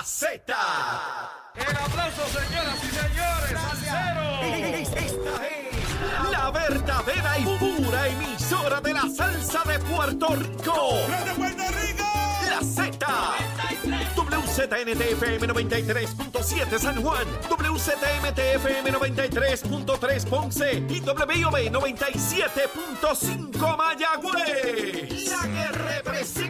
la Z. El aplauso, señoras y señores. Esta es la verdadera y pura emisora de la salsa de Puerto Rico. ¡De Puerto Rico! La Z. WZNTFM 93.7 San Juan, WZMTFM 93.3 Ponce y WIOB 97.5 Mayagüez. La que representa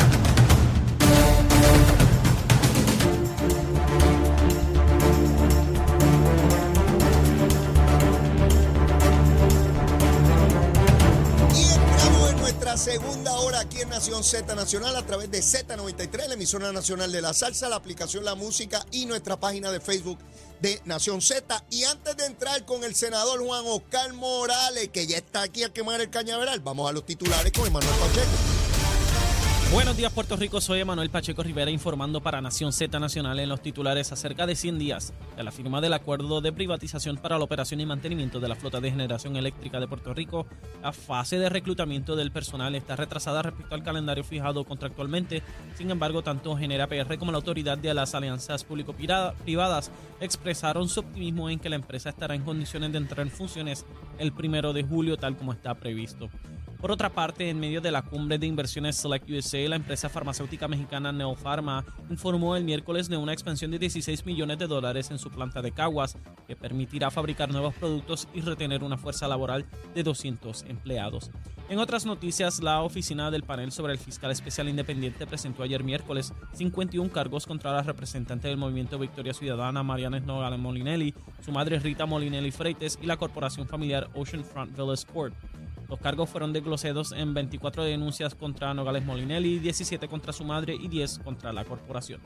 Nación Z Nacional a través de Z93, la emisora nacional de la salsa, la aplicación La Música y nuestra página de Facebook de Nación Z. Y antes de entrar con el senador Juan Oscar Morales, que ya está aquí a quemar el cañaveral, vamos a los titulares con Emanuel Pacheco. Buenos días Puerto Rico, soy Emanuel Pacheco Rivera informando para Nación Z Nacional en los titulares acerca de 100 días de la firma del acuerdo de privatización para la operación y mantenimiento de la flota de generación eléctrica de Puerto Rico. La fase de reclutamiento del personal está retrasada respecto al calendario fijado contractualmente. Sin embargo, tanto Genera PR como la autoridad de las alianzas público-privadas expresaron su optimismo en que la empresa estará en condiciones de entrar en funciones el primero de julio tal como está previsto. Por otra parte, en medio de la cumbre de inversiones Select USA, la empresa farmacéutica mexicana Neopharma informó el miércoles de una expansión de 16 millones de dólares en su planta de Caguas, que permitirá fabricar nuevos productos y retener una fuerza laboral de 200 empleados. En otras noticias, la oficina del panel sobre el fiscal especial independiente presentó ayer miércoles 51 cargos contra la representante del movimiento Victoria Ciudadana, Mariana Nogales Molinelli, su madre Rita Molinelli Freites y la corporación familiar Oceanfront Villa Sport. Los cargos fueron desglosados en 24 denuncias contra Nogales Molinelli, 17 contra su madre y 10 contra la corporación.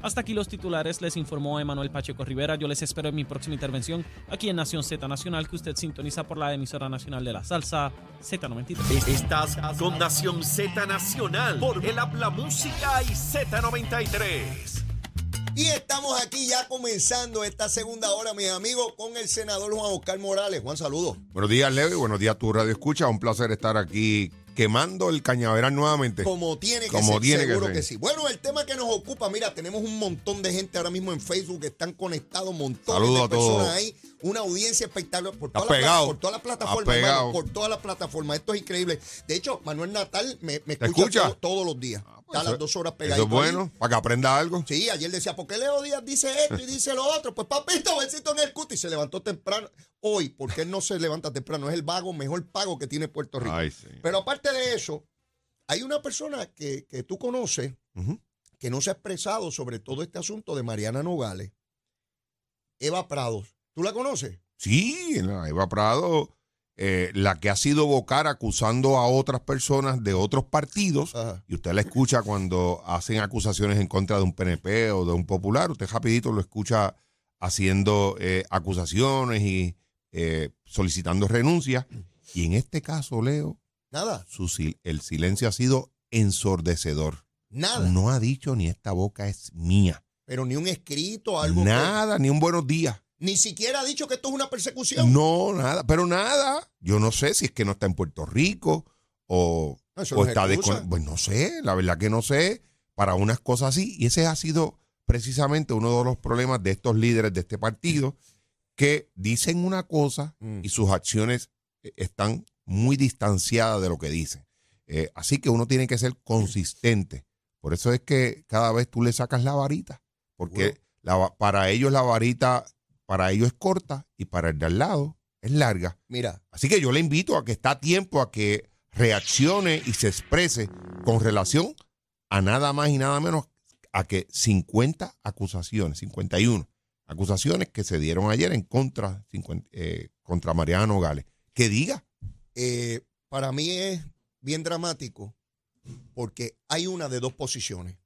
Hasta aquí los titulares, les informó Emanuel Pacheco Rivera. Yo les espero en mi próxima intervención aquí en Nación Z Nacional, que usted sintoniza por la emisora nacional de la salsa Z93. Estás con Nación Z Nacional por el Habla Música y Z93. Y estamos aquí ya comenzando esta segunda hora, mis amigos, con el senador Juan Oscar Morales. Juan, saludos. Buenos días, Leo, y buenos días, tu radio escucha. Un placer estar aquí quemando el cañaveral nuevamente. Como tiene que Como ser, tiene que seguro ser. que, sí. Bueno, el tema que nos ocupa, mira, tenemos un montón de gente ahora mismo en Facebook que están conectados, montones Saludos de a personas todos. ahí, una audiencia espectacular por Está toda, la, pla- pegado. por toda la Está plataforma, pegado. hermano, por toda la plataforma. Esto es increíble. De hecho, Manuel Natal me, me ¿Te escucha, escucha? todo- todos los días. Está a las Eso- dos horas Eso pegadito es bueno, para que aprenda algo. Sí, ayer decía, ¿por qué Leo Díaz dice esto y dice lo otro? Pues papito, besito en el cuti. Y se levantó temprano. Hoy, porque él no se levanta temprano, es el vago mejor pago que tiene Puerto Rico. Ay, sí. Pero aparte de eso, hay una persona que, que tú conoces que no se ha expresado sobre todo este asunto de Mariana Nogales, Eva Prados. ¿Tú la conoces? Sí, Eva Prado, eh, la que ha sido vocal acusando a otras personas de otros partidos, Ajá. y usted la escucha cuando hacen acusaciones en contra de un PNP o de un popular, usted rapidito lo escucha haciendo eh, acusaciones y eh, solicitando renuncias. Y en este caso, Leo, Nada, su el silencio ha sido ensordecedor. nada. No ha dicho ni esta boca es mía. Pero ni un escrito, algo. que- Nada, ni un buenos días. Ni siquiera ha dicho que esto es una persecución. No, nada, pero nada. Yo no sé si es que no está en Puerto Rico o, No, eso o no es está de... Pues no sé, la verdad que no sé. Para unas cosas así. Y ese ha sido precisamente uno de los problemas de estos líderes de este partido que dicen una cosa Mm. y sus acciones eh, están muy distanciadas de lo que dicen. Eh, así que uno tiene que ser consistente. Por eso es que cada vez tú le sacas la varita, porque la para ellos la varita, para ellos es corta y para el de al lado es larga. Mira, Así que yo le invito a que está a tiempo a que reaccione y se exprese con relación a nada más y nada menos a que 50 acusaciones, 51 acusaciones que se dieron ayer en contra, 50, eh, contra Mariana Nogales. Que diga, eh, para mí es bien dramático porque hay una de dos posiciones.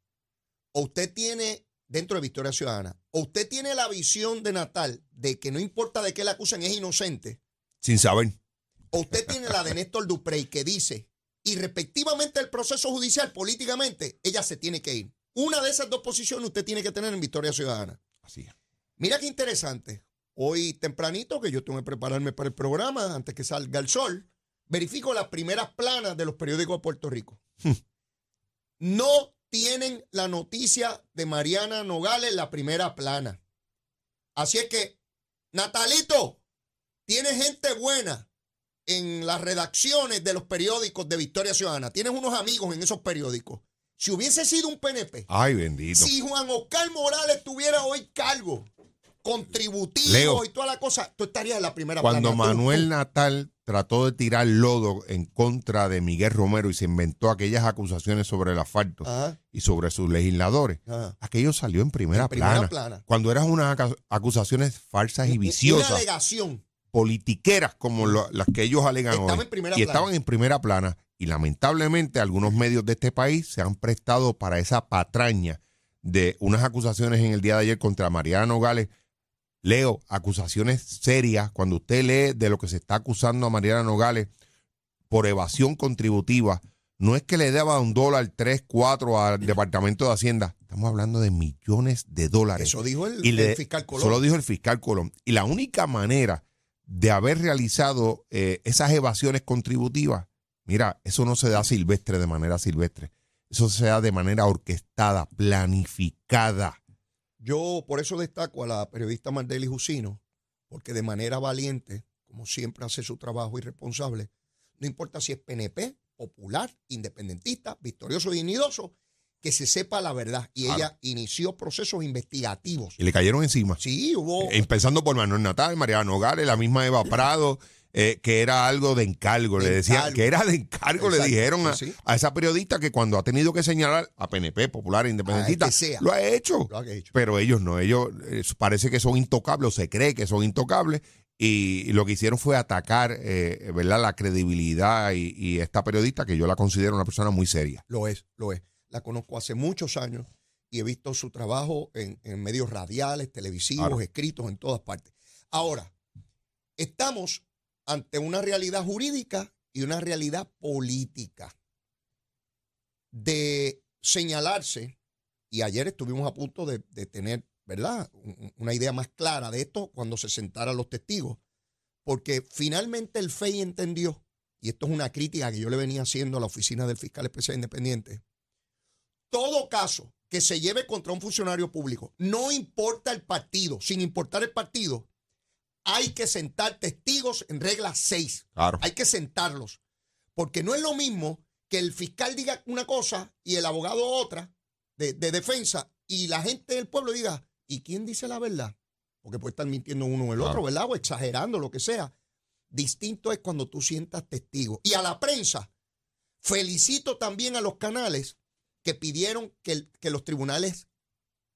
O usted tiene, dentro de Victoria Ciudadana, o usted tiene la visión de Natal de que no importa de qué la acusan, es inocente, sin saber. o usted tiene la de Néstor Duprey que dice, y respectivamente el proceso judicial políticamente, ella se tiene que ir. Una de esas dos posiciones usted tiene que tener en Victoria Ciudadana. Así es. Mira qué interesante. Hoy tempranito, que yo tengo que prepararme para el programa antes que salga el sol, verifico las primeras planas de los periódicos de Puerto Rico. no tienen la noticia de Mariana Nogales en la primera plana. Así es que, Natalito, tiene gente buena en las redacciones de los periódicos de Victoria Ciudadana. Tienes unos amigos en esos periódicos. Si hubiese sido un PNP, Ay, bendito. si Juan Oscar Morales tuviera hoy cargo contributivo Leo. y toda la cosa, tú estarías en la primera Cuando plana. Manuel tú. Natal trató de tirar lodo en contra de Miguel Romero y se inventó aquellas acusaciones sobre el asfalto Ajá, y sobre sus legisladores, ajá. aquello salió en primera, En primera plana. plana. Cuando eran unas acusaciones falsas y Una viciosas, alegación. politiqueras como lo- las que ellos alegan Estaba hoy. en primera y plana. estaban en primera plana. Y lamentablemente algunos medios de este país se han prestado para esa patraña de unas acusaciones en el día de ayer contra Mariana Nogales. Leo, acusaciones serias. Cuando usted lee de lo que se está acusando a Mariana Nogales por evasión contributiva, no es que le deba un dólar, tres, cuatro al Departamento de Hacienda. Estamos hablando de millones de dólares. Eso dijo el, Y el le- fiscal Colón. Solo dijo el fiscal Colón. Y la única manera de haber realizado eh, esas evasiones contributivas, mira, eso no se da silvestre de manera silvestre. Eso se da de manera orquestada, planificada. Yo por eso destaco a la periodista Mardeli Jusino, porque de manera valiente, como siempre hace su trabajo irresponsable, no importa si es PNP, popular, independentista, victorioso y dignidoso, que se sepa la verdad. Y Claro. ella inició procesos investigativos. Y le cayeron encima. Sí, hubo... Eh, Empezando por Manuel Natal, Mariana Nogales, la misma Eva Prado, eh, que era algo de encargo. De le decían encargo. que era de encargo. Le dijeron a, sí, a esa periodista que cuando ha tenido que señalar a PNP, popular, independentista, lo ha hecho. Lo ha hecho. Pero ellos no, ellos eh, parece que son intocables, o se cree que son intocables, y, lo que hicieron fue atacar eh, ¿verdad? la credibilidad y, y esta periodista, que yo la considero una persona muy seria. Lo es, lo es. La conozco hace muchos años y he visto su trabajo en, en medios radiales, televisivos, escritos en todas partes. Ahora, estamos ante una realidad jurídica y una realidad política. De señalarse, y ayer estuvimos a punto de, de tener, ¿verdad?, Un- una idea más clara de esto cuando se sentaran los testigos, porque finalmente el FEI entendió y esto es una crítica que yo le venía haciendo a la oficina del fiscal especial independiente, todo caso que se lleve contra un funcionario público, no importa el partido, sin importar el partido, hay que sentar testigos en regla 6. Claro. Hay que sentarlos. Porque no es lo mismo que el fiscal diga una cosa y el abogado otra de, de defensa y la gente del pueblo diga, ¿y quién dice la verdad? Porque puede estar mintiendo uno o el Claro. otro, ¿verdad? O exagerando, lo que sea. Distinto es cuando tú sientas testigos. Y a la prensa, felicito también a los canales que pidieron que, que los tribunales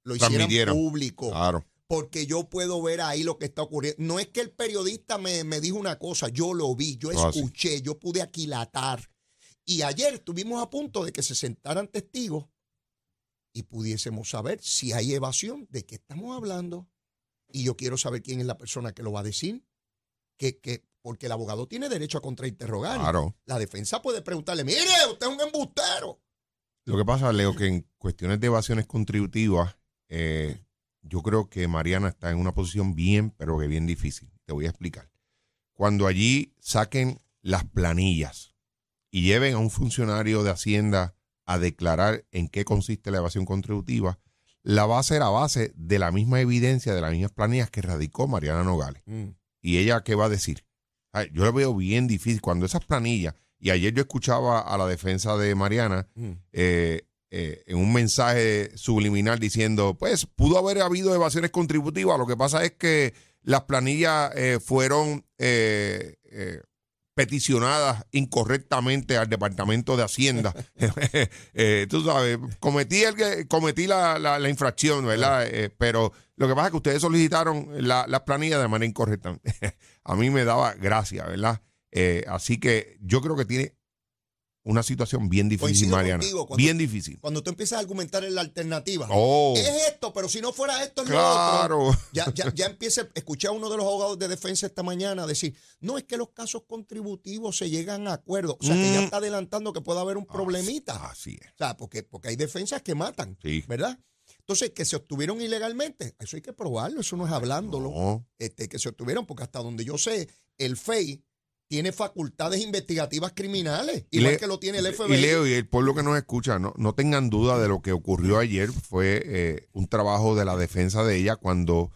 lo hicieran público Claro. Porque yo puedo ver ahí lo que está ocurriendo. No es que el periodista me, me dijo una cosa, yo lo vi, yo Ah, escuché, yo pude aquilatar. Y ayer estuvimos a punto de que se sentaran testigos y pudiésemos saber si hay evasión, de qué estamos hablando. Y yo quiero saber quién es la persona que lo va a decir, que, que, porque el abogado tiene derecho a contrainterrogar. Claro. La defensa puede preguntarle, mire, usted es un embustero. Lo que pasa, Leo, que en cuestiones de evasiones contributivas, eh, yo creo que Mariana está en una posición bien, pero que bien difícil. Te voy a explicar. Cuando allí saquen las planillas y lleven a un funcionario de Hacienda a declarar en qué consiste la evasión contributiva, la va a hacer a base de la misma evidencia, de las mismas planillas que radicó Mariana Nogales. ¿Y ella qué va a decir? Ay, yo lo veo bien difícil. Cuando esas planillas, y ayer yo escuchaba a la defensa de Mariana eh, eh, en un mensaje subliminal diciendo, pues pudo haber habido evasiones contributivas, lo que pasa es que las planillas eh, fueron eh, eh, peticionadas incorrectamente al Departamento de Hacienda. Eh, tú sabes, cometí, el, cometí la, la- la infracción, ¿verdad? Eh, pero lo que pasa es que ustedes solicitaron la- las planillas de manera incorrecta. A mí me daba gracia, ¿verdad? Así que yo creo que tiene una situación bien difícil, Coincido Mariana. contigo, cuando- Bien difícil. Cuando tú empiezas a argumentar en la alternativa, Oh, es esto, pero si no fuera esto, es lo otro. claro. Ya, ya, ya empieza, escuché a uno de los abogados de defensa esta mañana decir, no, es que los casos contributivos se llegan a acuerdo. O sea, que ya Mm. está adelantando que pueda haber un problemita. Así es. O sea, porque, porque hay defensas que matan, Sí. ¿verdad? Entonces, que se obtuvieron ilegalmente, eso hay que probarlo, eso no es hablándolo. No. Este, que se obtuvieron, porque hasta donde yo sé, el FEI tiene facultades investigativas criminales, Y igual le- que lo tiene el FBI. Y Leo y el pueblo que nos escucha, no, no tengan duda de lo que ocurrió ayer. Fue eh, un trabajo de la defensa de ella cuando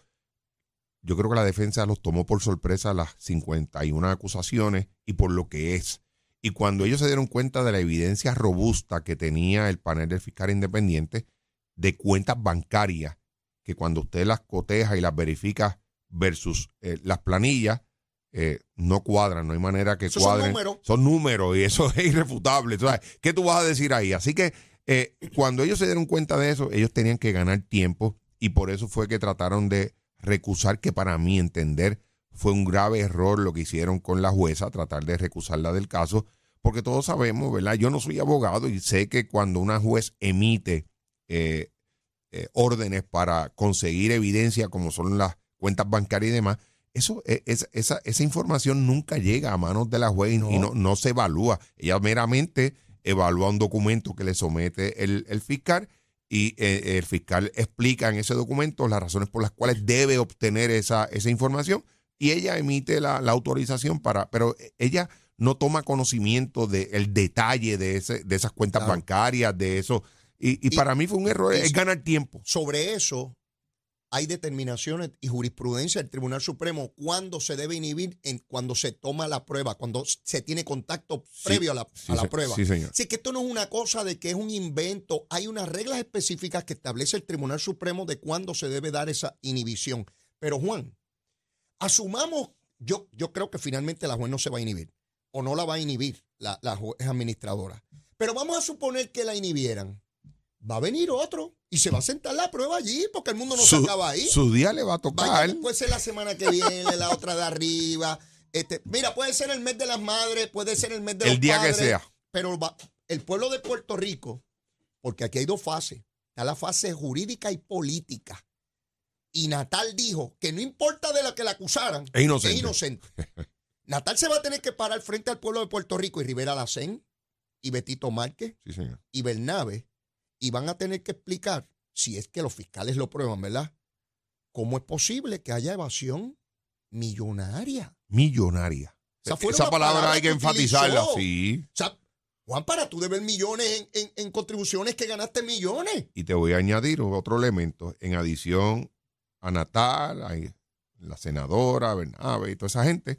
yo creo que la defensa los tomó por sorpresa las 51 acusaciones y por lo que es. Y cuando ellos se dieron cuenta de la evidencia robusta que tenía el panel del fiscal independiente de cuentas bancarias, que cuando usted las coteja y las verifica versus eh, las planillas, eh, no cuadran, no hay manera que Esos son cuadren. números. Son números y eso es irrefutable. Sabes, ¿Qué tú vas a decir ahí? Así que eh, cuando ellos se dieron cuenta de eso, ellos tenían que ganar tiempo y por eso fue que trataron de recusar, que para mí entender fue un grave error lo que hicieron con la jueza, tratar de recusarla del caso, porque todos sabemos, ¿verdad? Yo no soy abogado y sé que cuando una juez emite eh, eh, órdenes para conseguir evidencia, como son las cuentas bancarias y demás, eso, es- esa, esa información nunca llega a manos de la juez y No. y no, no se evalúa. Ella meramente evalúa un documento que le somete el, el fiscal y eh, el fiscal explica en ese documento las razones por las cuales debe obtener esa, esa información y ella emite la, la autorización para, pero ella no toma conocimiento del detalle de, ese, de esas cuentas Claro. bancarias, de eso. Y, y Y- para mí fue un error, es ganar tiempo. Sobre eso hay determinaciones y jurisprudencia del Tribunal Supremo cuando se debe inhibir en cuando se toma la prueba, cuando se tiene contacto previo a la, Sí, a la se- prueba. Sí, señor. Así que esto no es una cosa de que es un invento. Hay unas reglas específicas que establece el Tribunal Supremo de cuándo se debe dar esa inhibición. Pero Juan, asumamos, yo, yo creo que finalmente la juez no se va a inhibir o no la va a inhibir la, la juez administradora. Pero vamos a suponer que la inhibieran. Va a venir otro y se va a sentar la prueba allí porque el mundo no se su, acaba ahí. su día le va a Vaya, tocar. puede ser la semana que viene, la otra de arriba. Este, mira, puede ser el mes de las madres, puede ser el mes de el los día padres, que sea. Pero va- el pueblo de Puerto Rico, porque aquí hay dos fases, está la fase jurídica y política. Y Natal dijo que no importa de la que la acusaran, Es inocente. es inocente. Natal se va a tener que parar frente al pueblo de Puerto Rico y Rivera Lacén y Betito Márquez Sí, señor. y Bernabe y van a tener que explicar, si es que los fiscales lo prueban, ¿verdad? ¿Cómo es posible que haya evasión millonaria? Millonaria. Esa palabra palabra hay que que enfatizarla, sí. O sea, Juan, para tú deber millones en, en- en contribuciones que ganaste millones. Y te voy a añadir otro elemento. En adición a Natal, a la senadora, Bernabe y toda esa gente,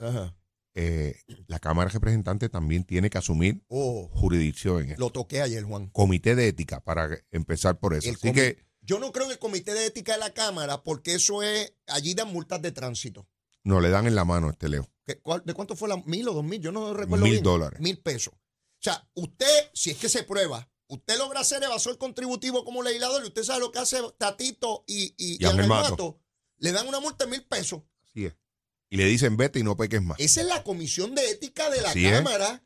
eh, la Cámara de Representantes también tiene que asumir Oh, jurisdicción en esto. lo toqué ayer, Juan. Comité de ética, para empezar por eso. El Así que Yo no creo en el comité de ética de la Cámara porque eso es, allí dan multas de tránsito. no le dan en la mano a este Leo. ¿Qué- cuál- ¿De cuánto fue la mil o dos mil? Yo no recuerdo Mil bien. dólares. Mil pesos. O sea, usted, si es que se prueba, usted logra ser evasor contributivo como legislador y usted sabe lo que hace Tatito y, y, Y. Mato, le dan una multa de mil pesos. Así es. Y le dicen vete y no peques más. Esa es la comisión de ética de la Así es. Cámara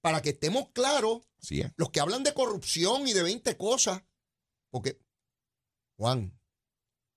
para que estemos claros Así es. los que hablan de corrupción y de 20 cosas. Porque, Juan,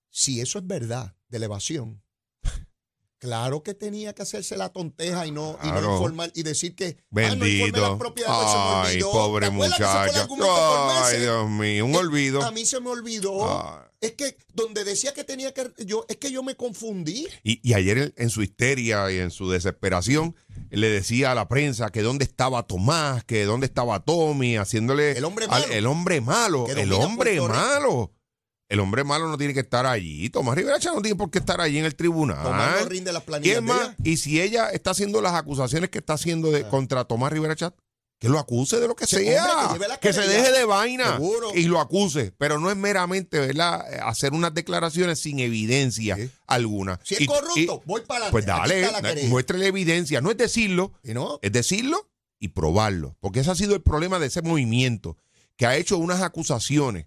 si eso es verdad de la evasión, claro que tenía que hacerse la tonteja y no, y no informar y decir que ah, no Bendito. las pues se me Ay, pobre ¿Te acuerdas que ese fue el muchacha. argumento por Ay? Dios mío, un Eh, olvido. A mí se me olvidó. Ay. Es que donde decía que tenía que yo es que yo me confundí. Y, y ayer en, su histeria y en su desesperación le decía a la prensa que dónde estaba Tomás, que dónde estaba Tommy, haciéndole... El hombre al- malo. el hombre malo. El hombre malo. El hombre malo no tiene que estar allí. Tomás Rivera no tiene por qué estar allí en el tribunal. Tomás no rinde las ¿Y planillas es de más? ella. Y si ella está haciendo las acusaciones que está haciendo de, Ah. contra Tomás Rivera Chat, que lo acuse de lo que Sí, sea. hombre, que se deje de vaina Seguro. y lo acuse. Pero no es meramente ¿verdad? hacer unas declaraciones sin evidencia Sí. alguna. Si es Y- corrupto, y- voy para adelante. pues dale, la muéstrele evidencia. No es decirlo, ¿Y no? es decirlo y probarlo. Porque ese ha sido el problema de ese movimiento, que ha hecho unas acusaciones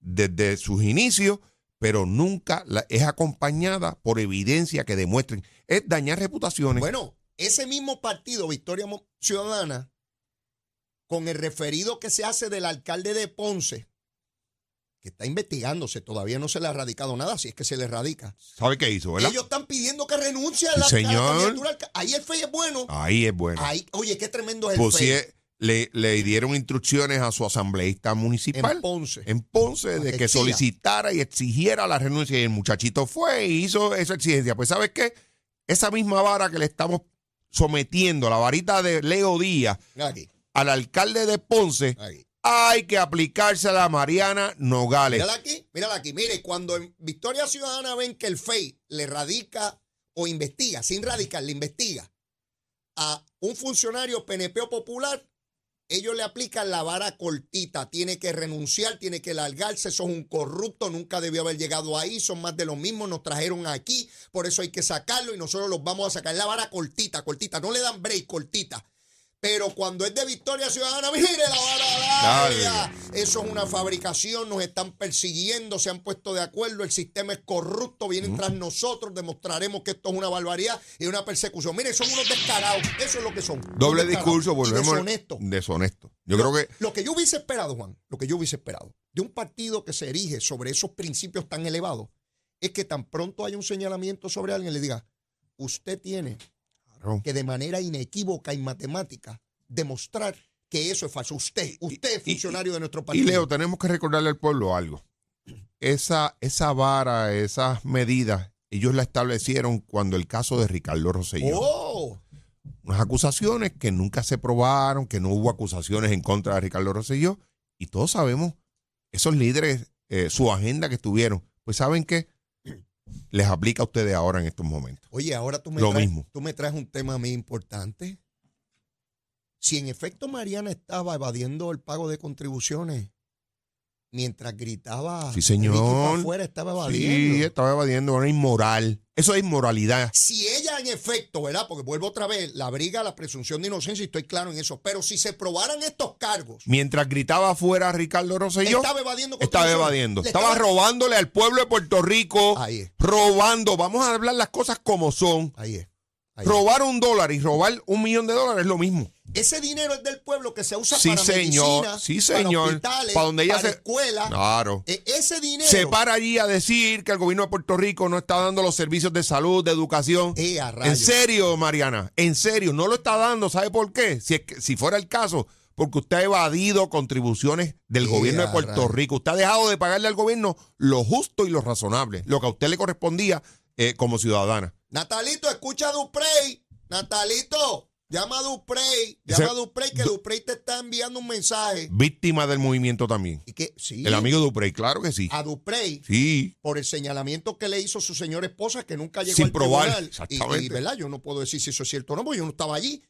desde sus inicios, pero nunca la- es acompañada por evidencia que demuestren. Es dañar reputaciones. Bueno, ese mismo partido, Victoria Ciudadana, con el referido que se hace del alcalde de Ponce, que está investigándose, todavía no se le ha radicado nada, si es que se le radica. ¿Sabe qué hizo, verdad? Ellos están pidiendo que renuncie a Sí, la, a la señor. candidatura. Ahí el FEI es bueno. Ahí es bueno. Ahí, oye, qué tremendo es el Pues FEI le, le dieron instrucciones a su asambleísta municipal en Ponce. en Ponce de que solicitara y exigiera la renuncia y el muchachito fue y hizo esa exigencia. Pues ¿sabes qué? Esa misma vara que le estamos sometiendo, la varita de Leo Díaz Aquí, al alcalde de Ponce, hay que aplicársela a Mariana Nogales. Mírala aquí, mírala aquí. Mire, cuando en Victoria Ciudadana ven que el FEI le radica o investiga, sin radicar, le investiga a un funcionario PNP o popular, ellos le aplican la vara cortita. Tiene que renunciar, tiene que largarse. Son un corrupto, nunca debió haber llegado ahí. Son más de lo mismo, nos trajeron aquí. Por eso hay que sacarlo y nosotros los vamos a sacar. La vara cortita, cortita. No le dan break, cortita. Pero cuando es de Victoria Ciudadana, mire la vara. Eso es una fabricación, nos están persiguiendo, se han puesto de acuerdo, el sistema es corrupto, vienen tras nosotros, demostraremos que esto es una barbaridad y una persecución. Mire, son unos descarados, eso es lo que son. Doble discurso, volvemos. deshonestos. Deshonesto. Yo Lo- creo que Lo que yo hubiese esperado, Juan, lo que yo hubiese esperado de un partido que se erige sobre esos principios tan elevados, es que tan pronto haya un señalamiento sobre alguien, le diga, usted tiene Claro. que de manera inequívoca y matemática demostrar que eso es falso. Usted, usted es y- funcionario de nuestro Y partido. Leo, tenemos que recordarle al pueblo algo. Esa, esa vara, esas medidas, ellos la establecieron cuando el caso de Ricardo Rosselló. Oh, Unas acusaciones que nunca se probaron, que no hubo acusaciones en contra de Ricardo Rosselló. Y todos sabemos, esos líderes, eh, su agenda que tuvieron, pues saben que les aplica a ustedes ahora en estos momentos. oye, ahora tú me, Lo traes, mismo. tú me traes un tema muy importante. Si en efecto Mariana estaba evadiendo el pago de contribuciones mientras gritaba Sí, señor. Afuera, estaba evadiendo. Sí, estaba evadiendo una inmoral. Eso es inmoralidad. Si en efecto, ¿verdad? Porque vuelvo otra vez, la abriga la presunción de inocencia y estoy claro en eso. Pero si se probaran estos cargos, Mientras gritaba afuera Ricardo Rosselló, estaba evadiendo estaba evadiendo. Estaba robándole al pueblo de Puerto Rico. Ahí es, Robando. Vamos a hablar las cosas como son. ahí es. ahí es. Robar un dólar y robar un millón de dólares es lo mismo. Ese dinero es del pueblo que se usa Sí, para señor. medicina, Sí, para hospitales, Para donde ella para se- escuelas. Claro. E- ese dinero. Se para allí a decir que el gobierno de Puerto Rico no está dando los servicios de salud, de educación. Eh, En serio, Mariana, en serio, no lo está dando. ¿Sabe por qué? Si, es que- si fuera el caso, porque usted ha evadido contribuciones del Eh, gobierno de Puerto. Rico. Usted ha dejado de pagarle al gobierno lo justo y lo razonable, lo que a usted le correspondía eh, como ciudadana. Natalito, escucha a Duprey. Natalito, llama a Duprey. Llama a Duprey que Du- Duprey te está enviando un mensaje. Víctima del movimiento también. Y que, sí, El amigo Duprey, claro que sí. a Duprey Sí. por el señalamiento que le hizo su señora esposa que nunca llegó Sin al probar, tribunal. Y- exactamente. Y, ¿verdad? Yo no puedo decir si eso es cierto o no, porque yo no estaba allí.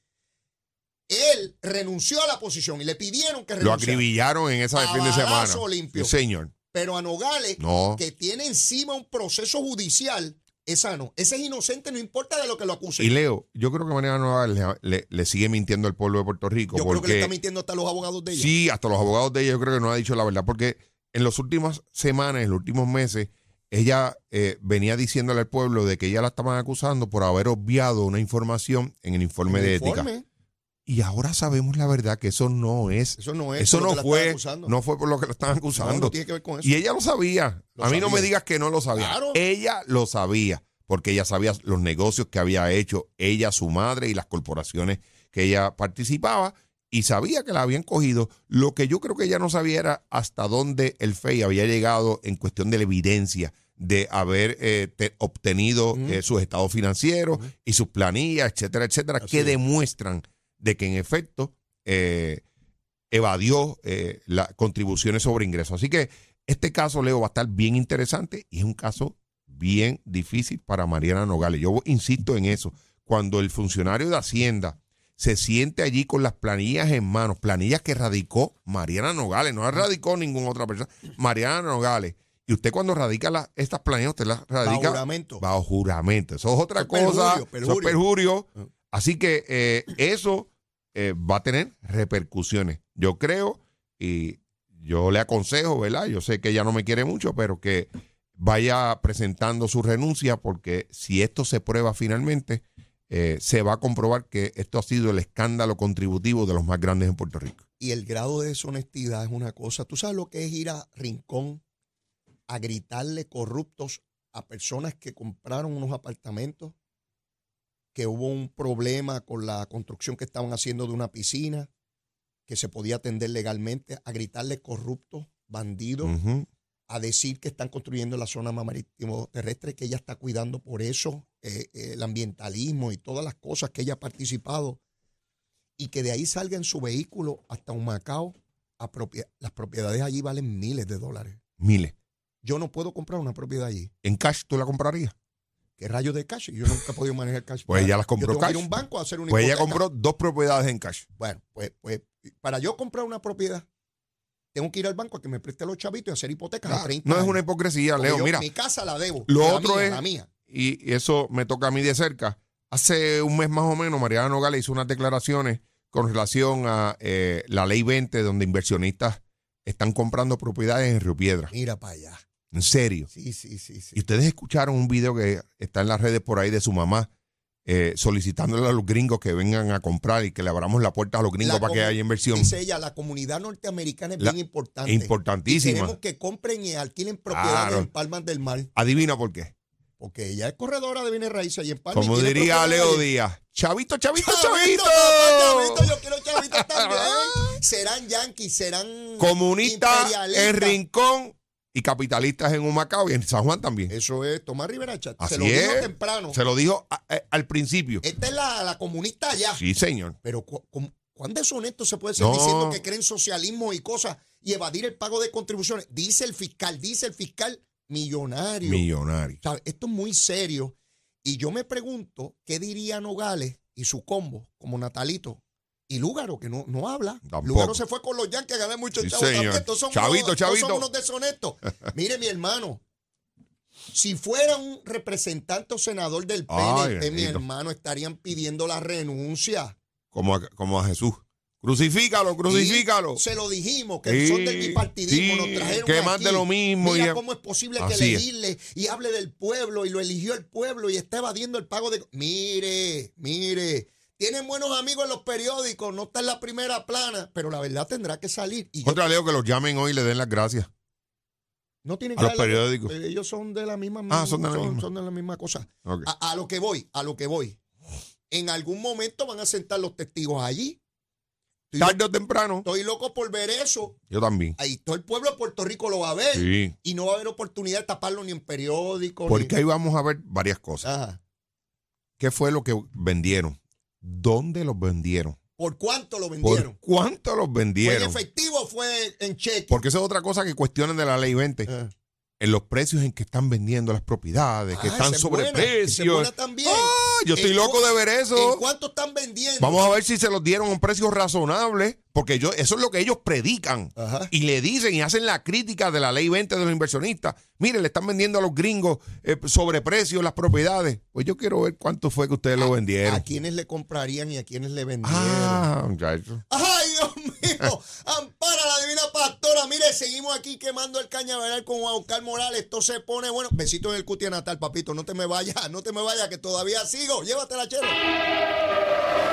Él renunció a la posición y le pidieron que Lo renunciara. acribillaron en esa de fin de semana. Limpio. Sí, señor. Pero a Nogales, No. que tiene encima un proceso judicial, esa no. Ese es inocente, no importa de lo que lo acusen. Y Leo, yo creo que Mariana Nogales le, le- le sigue mintiendo al pueblo de Puerto Rico. Yo creo que le está mintiendo hasta los abogados de ella. Sí, hasta los abogados de ella yo creo que no ha dicho la verdad, porque en las últimas semanas, en los últimos meses, ella eh, venía diciéndole al pueblo de que ella la estaban acusando por haber obviado una información en el informe de ética. Y ahora sabemos la verdad que eso no es. Eso no es. Eso lo no fue, acusando. no fue por lo que la estaban acusando. no tiene que ver con eso. Y ella lo sabía. Lo a mí no me digas que no lo sabía. Claro. Ella lo sabía, porque ella sabía los negocios que había hecho ella, su madre y las corporaciones que ella participaba y sabía que la habían cogido. Lo que yo creo que ella no sabía era hasta dónde el FEI había llegado en cuestión de la evidencia de haber eh, te- obtenido eh, sus estados financieros y sus planillas, etcétera, etcétera, Así que es. demuestran de que en efecto eh, evadió eh, las contribuciones sobre ingresos. Así que este caso, Leo, va a estar bien interesante y es un caso bien difícil para Mariana Nogales. Yo insisto en eso. Cuando el funcionario de Hacienda se siente allí con las planillas en manos, planillas que radicó Mariana Nogales, no radicó ninguna otra persona, Mariana Nogales. Y usted cuando radica las- estas planillas, usted las radica juramento. bajo juramento. Eso es otra Eso cosa. perjurio, Eso es perjurio. Así que eh, eso eh, va a tener repercusiones. Yo creo y yo le aconsejo, ¿verdad? Yo sé que ella no me quiere mucho, pero que vaya presentando su renuncia porque si esto se prueba finalmente, eh, se va a comprobar que esto ha sido el escándalo contributivo de los más grandes en Puerto Rico. Y el grado de deshonestidad es una cosa. ¿Tú sabes lo que es ir a Rincón a gritarle corruptos a personas que compraron unos apartamentos? Que hubo un problema con la construcción que estaban haciendo de una piscina, que se podía atender legalmente, a gritarle corruptos, bandidos, a decir que están construyendo la zona marítimo terrestre, que ella está cuidando por eso, eh, eh, el ambientalismo y todas las cosas que ella ha participado, y que de ahí salga en su vehículo hasta un Macao. A las propiedades allí valen miles de dólares. Miles. Yo no puedo comprar una propiedad allí. ¿En cash tú la comprarías? ¿Qué rayos de cash? Yo nunca he podido manejar cash. Pues ella las Yo compró tengo que ir a cash. un banco a hacer una Pues ella compró dos propiedades en cash. Bueno, pues, pues para yo comprar una propiedad, tengo que ir al banco a que me preste los chavitos y hacer hipotecas a 30 No es una hipocresía, Leo. yo Mira, Mi casa la debo. Lo la otro mía, es- La mía. y eso me toca a mí de cerca. Hace un mes más o menos, Mariana Nogales hizo unas declaraciones con relación a eh, la ley 20, donde inversionistas están comprando propiedades en Río Piedra. Mira para allá. En serio. Sí, sí, sí, sí. Y ustedes escucharon un video que está en las redes por ahí de su mamá eh, solicitándole a los gringos que vengan a comprar y que le abramos la puerta a los gringos La para que haya inversión. Dice ella, la comunidad norteamericana es La- bien importante. Importantísima. Queremos que compren y alquilen propiedades Claro. en Palmas del Mar. Adivina por qué. Porque ella es corredora de bienes raíces y en Palmas. y Como diría Leo. Díaz. Chavito, chavito, Chavito, chavito. papá, chavito, yo quiero chavitos también. serán yanquis, serán Comunistas en Rincón y capitalistas en Humacao y en San Juan también. Eso es Tomás Rivera Chat. Así Se lo dijo temprano. Se lo dijo a- a- al principio. Esta es la, la comunista allá. Sí, señor. Pero cu- cu- ¿cuán deshonesto se puede ser No. diciendo que creen socialismo y cosas y evadir el pago de contribuciones? Dice el fiscal, dice el fiscal millonario. Millonario. ¿Sabe? Esto es muy serio. Y yo me pregunto, ¿qué diría Nogales y su combo, como Natalito? Y Lúgaro, que no, no habla. Tampoco. Lúgaro se fue con los Yankees a ganar mucho Sí, también. Estos son Chavito, unos, chavito. son unos deshonestos. Mire, mi hermano, si fuera un representante o senador del Ay, PNP, mi bendito. hermano, estarían pidiendo la renuncia. Como a, como a Jesús. Crucifícalo, crucifícalo. Y se lo dijimos, que son del bipartidismo, sí, nos trajeron que más de lo mismo Mira y- cómo es posible que Así es. elegirle y hable del pueblo y lo eligió el pueblo y está evadiendo el pago de... Mire, mire, tienen buenos amigos en los periódicos, no está en la primera plana, pero la verdad tendrá que salir. Y yo- Contra Leo que los llamen hoy y le den las gracias. no tienen a que los darle- periódicos. eh, Ellos son de la misma, Ah, son de la misma. son de la misma cosa. A, a lo que voy, a lo que voy. En algún momento van a sentar los testigos allí. Estoy, Tarde o temprano. estoy loco por ver eso. Yo también. Ahí todo el pueblo de Puerto Rico lo va a ver. Sí. Y no va a haber oportunidad de taparlo ni en periódicos. Porque ni... ahí vamos a ver varias cosas. Ajá. ¿Qué fue lo que vendieron? ¿Dónde los vendieron? ¿Por cuánto lo ¿Por vendieron? cuánto los ¿Fue en vendieron? efectivo o fue en cheque? Porque esa es otra cosa que cuestionan de la ley 20. Ah. En los precios en que están vendiendo las propiedades, que Ah, están buena también. Ah, yo estoy ¿En loco de ver ¿En eso. cuánto están vendiendo? Vamos a ver si se los dieron a un precio razonable, porque yo, eso es lo que ellos predican. Ajá. Y le dicen y hacen la crítica de la ley 20 de los inversionistas. Mire, le están vendiendo a los gringos eh, sobreprecios las propiedades. Pues yo quiero ver cuánto fue que ustedes lo vendieron. ¿A quiénes le comprarían y a quiénes le vendieron? Ah, muchacho. ¡Ay, Dios mío! ¡Ampara la divina pastora! Mire, seguimos aquí quemando el cañaveral con Juan Oscar Morales. Esto se pone bueno. Besito en el cutia natal, papito. No te me vayas, no te me vayas, que todavía sigo. Llévatela, chero.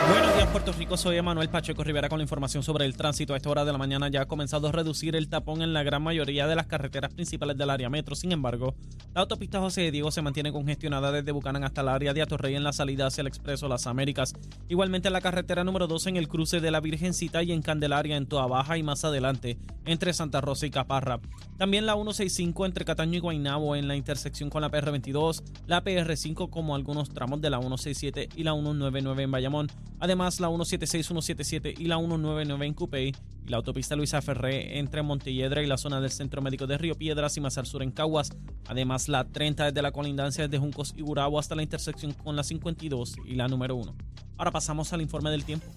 Buenos días, Puerto Rico. Soy Emanuel Pacheco Rivera con la información sobre el tránsito. A esta hora de la mañana ya ha comenzado a reducir el tapón en la gran mayoría de las carreteras principales del área metro. Sin embargo, la autopista José de Diego se mantiene congestionada desde Bucanán hasta el área de Atorrey en la salida hacia el Expreso Las Américas. Igualmente en la carretera número 2 en el cruce de la Virgencita y en Candelaria en Toa Baja y más adelante entre Santa Rosa y Caparra. También la 165 entre Cataño y Guaynabo en la intersección con la PR22, la PR5 como algunos tramos de la 167 y la 199 en Bayamón. Además, la 176, 177 y la 199 en Cupey y la autopista Luisa Ferré entre Montelledra y la zona del Centro Médico de Río Piedras y más al sur en Caguas. Además, la 30 desde la colindancia desde Juncos y Gurabo hasta la intersección con la 52 y la número 1. Ahora pasamos al informe del tiempo.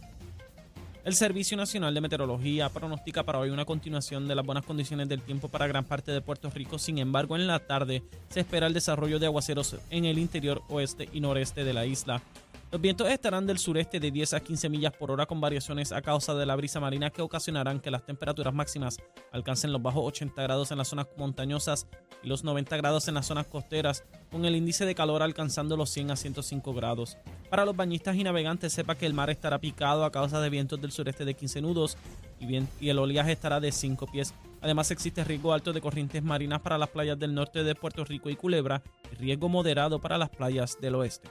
El Servicio Nacional de Meteorología pronostica para hoy una continuación de las buenas condiciones del tiempo para gran parte de Puerto Rico. Sin embargo, en la tarde se espera el desarrollo de aguaceros en el interior oeste y noreste de la isla. Los vientos estarán del sureste de 10 a 15 millas por hora con variaciones a causa de la brisa marina que ocasionarán que las temperaturas máximas alcancen los bajos 80 grados en las zonas montañosas y los 90 grados en las zonas costeras, con el índice de calor alcanzando los 100 a 105 grados. Para los bañistas y navegantes, sepa que el mar estará picado a causa de vientos del sureste de 15 nudos y, bien, y el oleaje estará de 5 pies. Además existe riesgo alto de corrientes marinas para las playas del norte de Puerto Rico y Culebra y riesgo moderado para las playas del oeste.